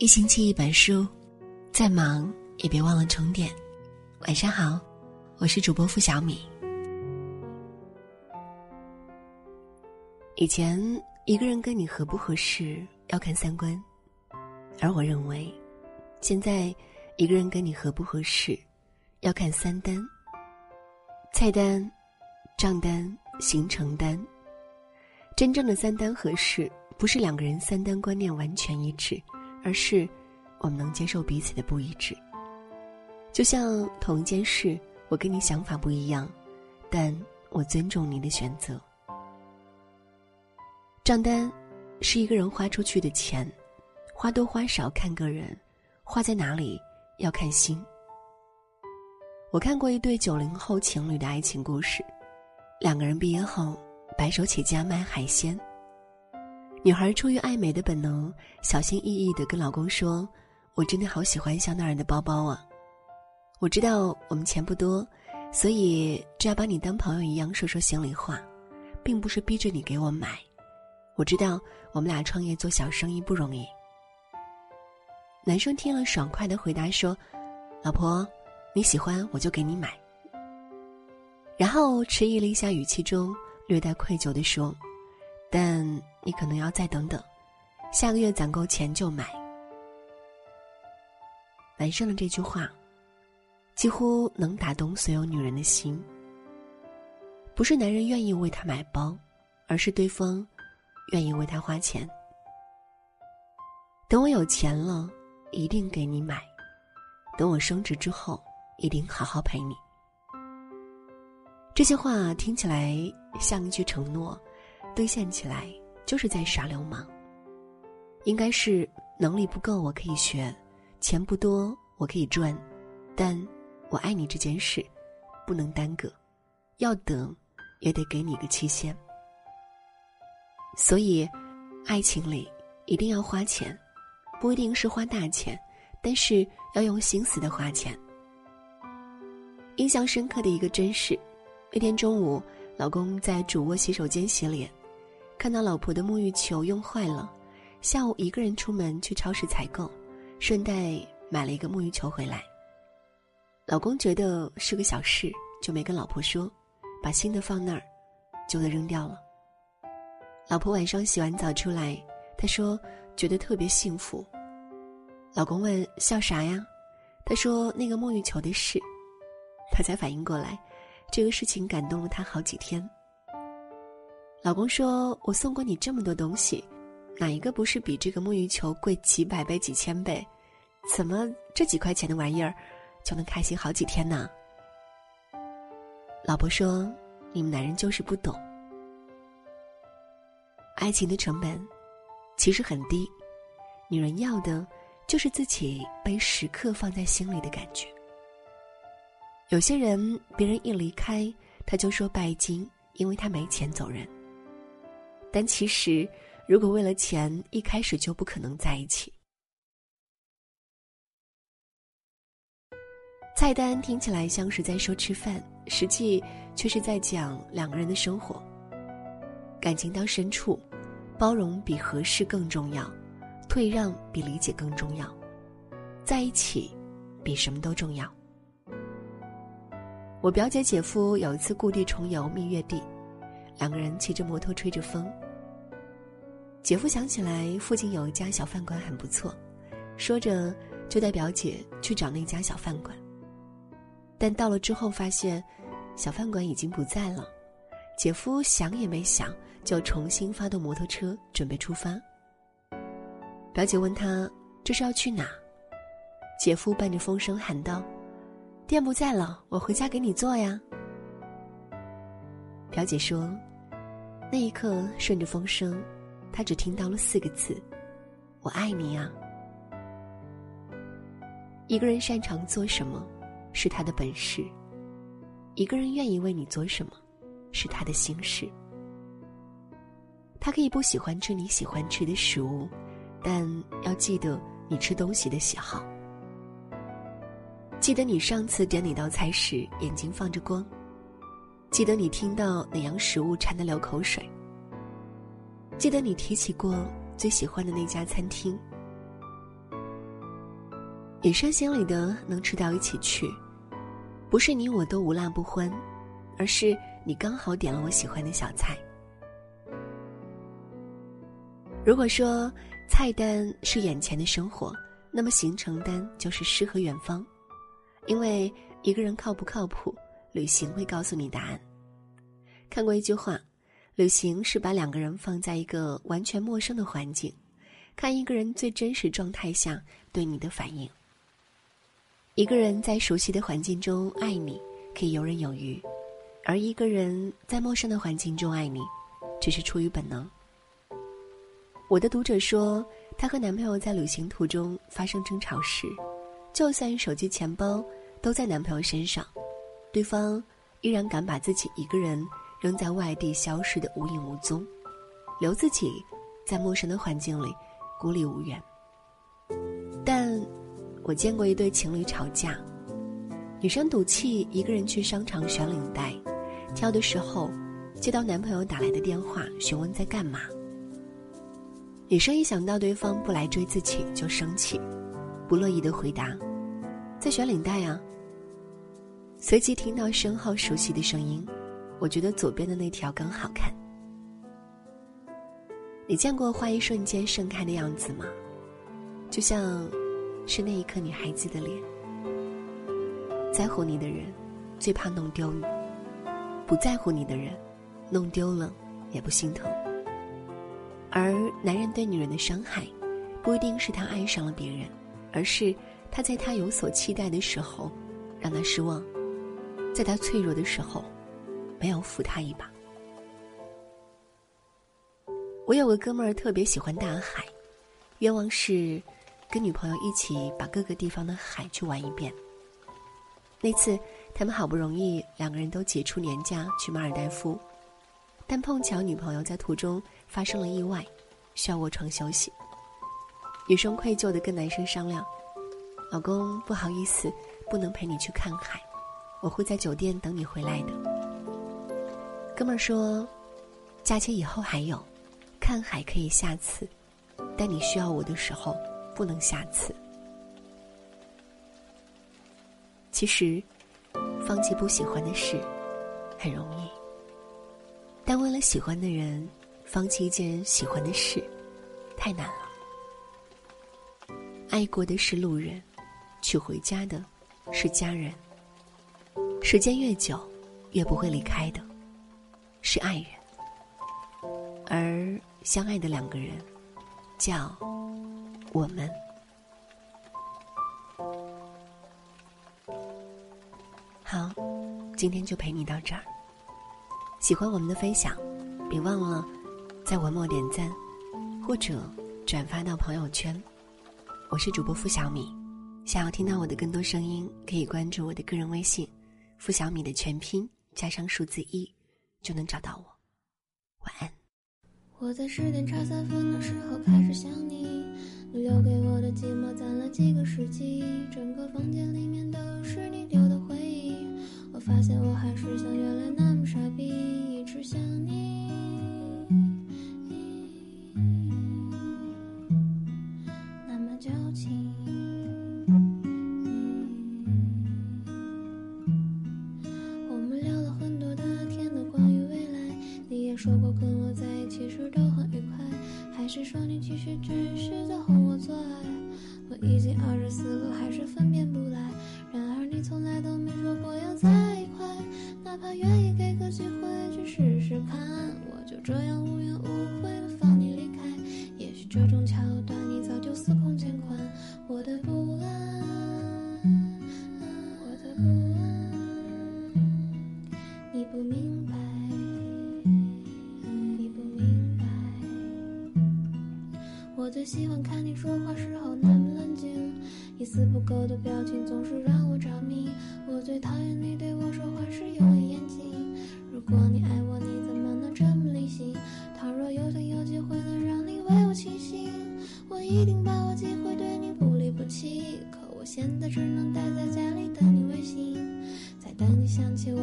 一星期一本书，再忙也别忘了充电。晚上好，我是主播付小米。以前一个人跟你合不合适要看三观，而我认为，现在一个人跟你合不合适要看三单：菜单、账单、行程单。真正的三单合适，不是两个人三单观念完全一致。而是，我们能接受彼此的不一致。就像同一件事，我跟你想法不一样，但我尊重你的选择。账单是一个人花出去的钱，花多花少看个人，花在哪里要看心。我看过一对九零后情侣的爱情故事，两个人毕业后白手起家卖海鲜。女孩出于爱美的本能，小心翼翼的跟老公说：“我真的好喜欢香奈儿的包包啊！我知道我们钱不多，所以只要把你当朋友一样说说心里话，并不是逼着你给我买。我知道我们俩创业做小生意不容易。”男生听了爽快的回答说：“老婆，你喜欢我就给你买。”然后迟疑了一下，语气中略带愧疚的说。但你可能要再等等，下个月攒够钱就买。男生的这句话，几乎能打动所有女人的心。不是男人愿意为她买包，而是对方愿意为她花钱。等我有钱了，一定给你买；等我升职之后，一定好好陪你。这些话听起来像一句承诺。兑现起来就是在耍流氓。应该是能力不够，我可以学；钱不多，我可以赚。但我爱你这件事，不能耽搁，要等，也得给你个期限。所以，爱情里一定要花钱，不一定是花大钱，但是要用心思的花钱。印象深刻的一个真事：那天中午，老公在主卧洗手间洗脸。看到老婆的沐浴球用坏了，下午一个人出门去超市采购，顺带买了一个沐浴球回来。老公觉得是个小事，就没跟老婆说，把新的放那儿，旧的扔掉了。老婆晚上洗完澡出来，她说觉得特别幸福。老公问笑啥呀？她说那个沐浴球的事，她才反应过来，这个事情感动了她好几天。老公说：“我送过你这么多东西，哪一个不是比这个沐浴球贵几百倍、几千倍？怎么这几块钱的玩意儿，就能开心好几天呢？”老婆说：“你们男人就是不懂，爱情的成本其实很低，女人要的就是自己被时刻放在心里的感觉。有些人，别人一离开，他就说拜金，因为他没钱走人。”但其实，如果为了钱，一开始就不可能在一起。菜单听起来像是在说吃饭，实际却是在讲两个人的生活。感情到深处，包容比合适更重要，退让比理解更重要，在一起比什么都重要。我表姐姐夫有一次故地重游蜜月地。两个人骑着摩托吹着风。姐夫想起来附近有一家小饭馆很不错，说着就带表姐去找那家小饭馆。但到了之后发现，小饭馆已经不在了。姐夫想也没想，就重新发动摩托车准备出发。表姐问他这是要去哪？姐夫伴着风声喊道：“店不在了，我回家给你做呀。”表姐说。那一刻，顺着风声，他只听到了四个字：“我爱你啊。”一个人擅长做什么，是他的本事；一个人愿意为你做什么，是他的心事。他可以不喜欢吃你喜欢吃的食物，但要记得你吃东西的喜好。记得你上次点哪道菜时眼睛放着光。记得你听到哪样食物馋得流口水？记得你提起过最喜欢的那家餐厅？女生心里的能吃到一起去，不是你我都无辣不欢，而是你刚好点了我喜欢的小菜。如果说菜单是眼前的生活，那么行程单就是诗和远方，因为一个人靠不靠谱，旅行会告诉你答案。看过一句话，旅行是把两个人放在一个完全陌生的环境，看一个人最真实状态下对你的反应。一个人在熟悉的环境中爱你，可以游刃有余；而一个人在陌生的环境中爱你，只是出于本能。我的读者说，她和男朋友在旅行途中发生争吵时，就算手机、钱包都在男朋友身上，对方依然敢把自己一个人扔在外地，消失的无影无踪，留自己在陌生的环境里孤立无援。但，我见过一对情侣吵架，女生赌气一个人去商场选领带，挑的时候，接到男朋友打来的电话，询问在干嘛。女生一想到对方不来追自己就生气，不乐意的回答：“在选领带啊。”随即听到身后熟悉的声音：“我觉得左边的那条更好看。”你见过花一瞬间盛开的样子吗？就像，是那一刻女孩子的脸。在乎你的人，最怕弄丢你；不在乎你的人，弄丢了也不心疼。而男人对女人的伤害，不一定是他爱上了别人，而是他在他有所期待的时候，让他失望；在他脆弱的时候，没有扶他一把。我有个哥们儿特别喜欢大海，愿望是跟女朋友一起把各个地方的海去玩一遍。那次他们好不容易两个人都挤出年假去马尔代夫，但碰巧女朋友在途中。发生了意外，需要卧床休息。女生愧疚的跟男生商量：“老公，不好意思，不能陪你去看海，我会在酒店等你回来的。”哥们儿说：“假期以后还有，看海可以下次，但你需要我的时候不能下次。”其实，放弃不喜欢的事很容易，但为了喜欢的人。放弃一件喜欢的事，太难了。爱过的是路人，娶回家的是家人。时间越久，越不会离开的，是爱人。而相爱的两个人，叫我们。好，今天就陪你到这儿。喜欢我们的分享，别忘了。在文末点赞，或者转发到朋友圈。我是主播付小米，想要听到我的更多声音，可以关注我的个人微信“付小米”的全拼加上数字一，就能找到我。晚安。我在十点差三分的时候开始想你，你留给我的寂寞攒了几个世纪，整个房间里面都是你留的回忆。我发现我还是像原来那么傻逼，一直想你。你说你其实只是在哄我做爱？我已经二十四个还是分辨不来。然而你从来都没说过要在一块哪怕愿意给个机会去试试看我就这样我最喜欢看你说话时候那么冷静，一丝不苟的表情总是让我着迷。我最讨厌你对我说话时用眼睛。如果你爱我，你怎么能这么理性？倘若有天有机会能让你为我倾心，我一定把握机会对你不离不弃。可我现在只能待在家里等你微信，再等你想起我。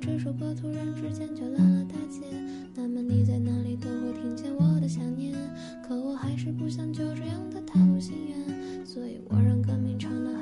这首歌突然之间就烂了大街。那么你在哪里都会听见我的想念，可我还是不想就这样的踏入心愿，所以我让歌名唱得。